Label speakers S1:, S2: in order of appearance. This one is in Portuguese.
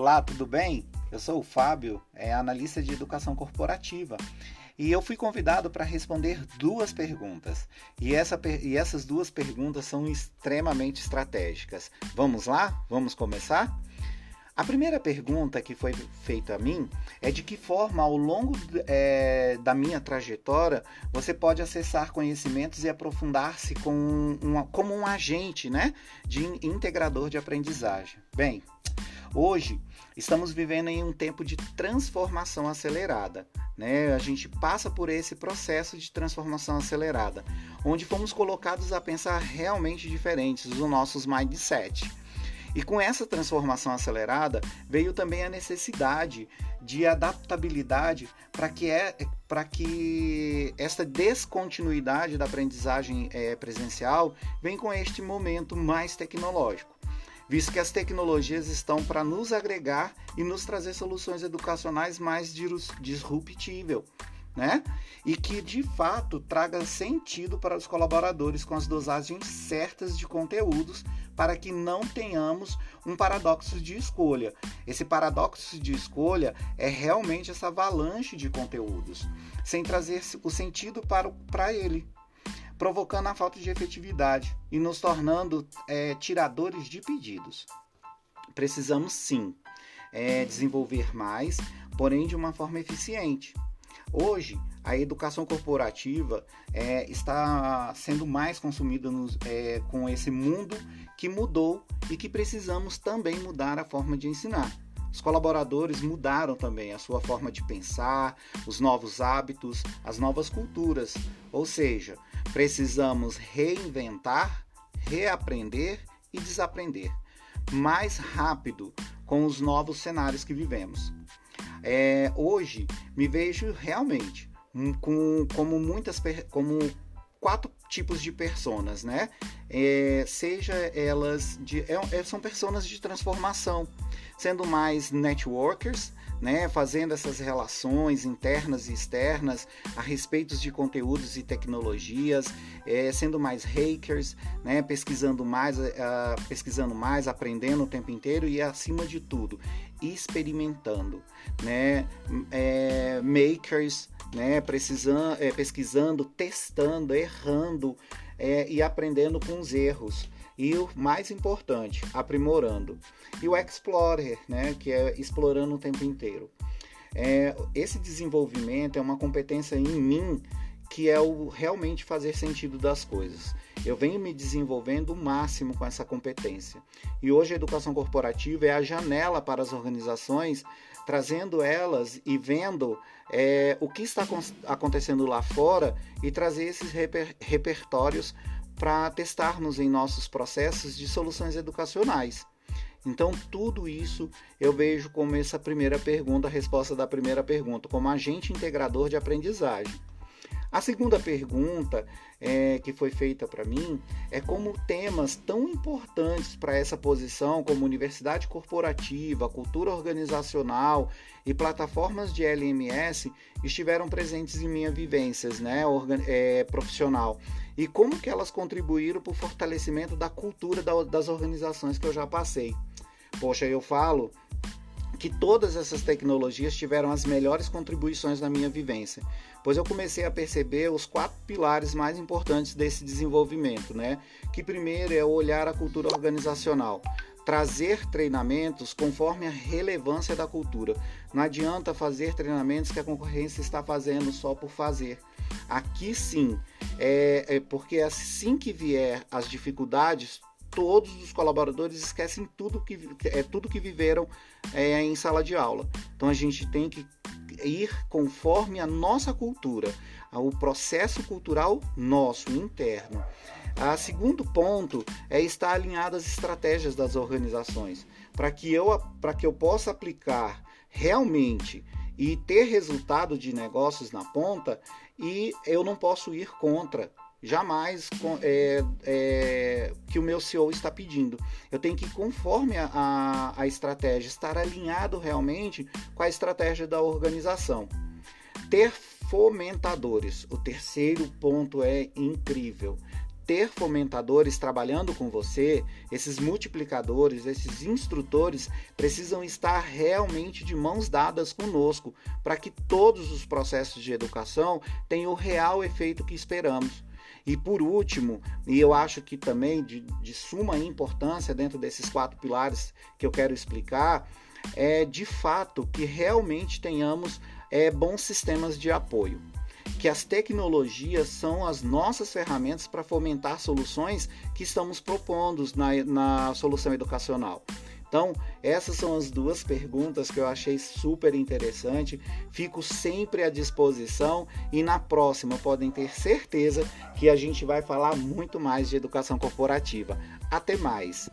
S1: Olá, tudo bem? Eu sou o Fábio, é analista de educação corporativa. E eu fui convidado para responder duas perguntas. E, essa, e essas duas perguntas são extremamente estratégicas. Vamos lá? Vamos começar? A primeira pergunta que foi feita a mim é de que forma, ao longo é, da minha trajetória, você pode acessar conhecimentos e aprofundar-se com como um agente né, de integrador de aprendizagem. Bem, Hoje estamos vivendo em um tempo de transformação acelerada. Né? A gente passa por esse processo de transformação acelerada, onde fomos colocados a pensar realmente diferentes os nossos mindset. E com essa transformação acelerada veio também a necessidade de adaptabilidade para que, é, que essa descontinuidade da aprendizagem é, presencial venha com este momento mais tecnológico visto que as tecnologias estão para nos agregar e nos trazer soluções educacionais mais disruptível, né? E que de fato traga sentido para os colaboradores com as dosagens certas de conteúdos para que não tenhamos um paradoxo de escolha. Esse paradoxo de escolha é realmente essa avalanche de conteúdos, sem trazer o sentido para, para ele, provocando a falta de efetividade e nos tornando é, tiradores de pedidos. Precisamos sim é, desenvolver mais, porém de uma forma eficiente. Hoje, a educação corporativa é, está sendo mais consumida nos, é, com esse mundo que mudou e que precisamos também mudar a forma de ensinar. Os colaboradores mudaram também a sua forma de pensar, os novos hábitos, as novas culturas, ou seja, Precisamos reinventar, reaprender e desaprender mais rápido com os novos cenários que vivemos. É, hoje me vejo realmente com, como muitas como quatro tipos de personas, né? É, seja elas de é, é são personas de transformação, sendo mais networkers, né, fazendo essas relações internas e externas a respeito de conteúdos e tecnologias, é, sendo mais hackers, né, pesquisando mais, uh, pesquisando mais, aprendendo o tempo inteiro e acima de tudo experimentando, né, é, makers, né, precisando, é, pesquisando, testando, errando é, e aprendendo com os erros e o mais importante, aprimorando. E o Explorer, né, que é explorando o tempo inteiro. É, esse desenvolvimento é uma competência em mim que é o realmente fazer sentido das coisas. Eu venho me desenvolvendo o máximo com essa competência. E hoje a educação corporativa é a janela para as organizações, trazendo elas e vendo é, o que está acontecendo lá fora e trazer esses reper repertórios para testarmos em nossos processos de soluções educacionais. Então, tudo isso eu vejo como essa primeira pergunta, a resposta da primeira pergunta, como agente integrador de aprendizagem. A segunda pergunta é, que foi feita para mim é como temas tão importantes para essa posição, como universidade corporativa, cultura organizacional e plataformas de LMS, estiveram presentes em minha vivências né, é, profissional e como que elas contribuíram para o fortalecimento da cultura das organizações que eu já passei. Poxa, eu falo que todas essas tecnologias tiveram as melhores contribuições na minha vivência, pois eu comecei a perceber os quatro pilares mais importantes desse desenvolvimento, né? Que primeiro é olhar a cultura organizacional, trazer treinamentos conforme a relevância da cultura. Não adianta fazer treinamentos que a concorrência está fazendo só por fazer. Aqui sim, é, é porque assim que vier as dificuldades, todos os colaboradores esquecem tudo que é tudo que viveram é, em sala de aula. Então a gente tem que ir conforme a nossa cultura, o processo cultural nosso interno. A segundo ponto é estar alinhado às estratégias das organizações, para que eu para que eu possa aplicar realmente e ter resultado de negócios na ponta e eu não posso ir contra jamais é, é, que o meu CEO está pedindo. Eu tenho que conforme a, a, a estratégia, estar alinhado realmente com a estratégia da organização. Ter fomentadores. O terceiro ponto é incrível ter fomentadores trabalhando com você, esses multiplicadores, esses instrutores precisam estar realmente de mãos dadas conosco para que todos os processos de educação tenham o real efeito que esperamos. E por último, e eu acho que também de, de suma importância dentro desses quatro pilares que eu quero explicar, é de fato que realmente tenhamos é, bons sistemas de apoio que as tecnologias são as nossas ferramentas para fomentar soluções que estamos propondo na, na solução educacional. Então, essas são as duas perguntas que eu achei super interessante. Fico sempre à disposição e na próxima podem ter certeza que a gente vai falar muito mais de educação corporativa. Até mais!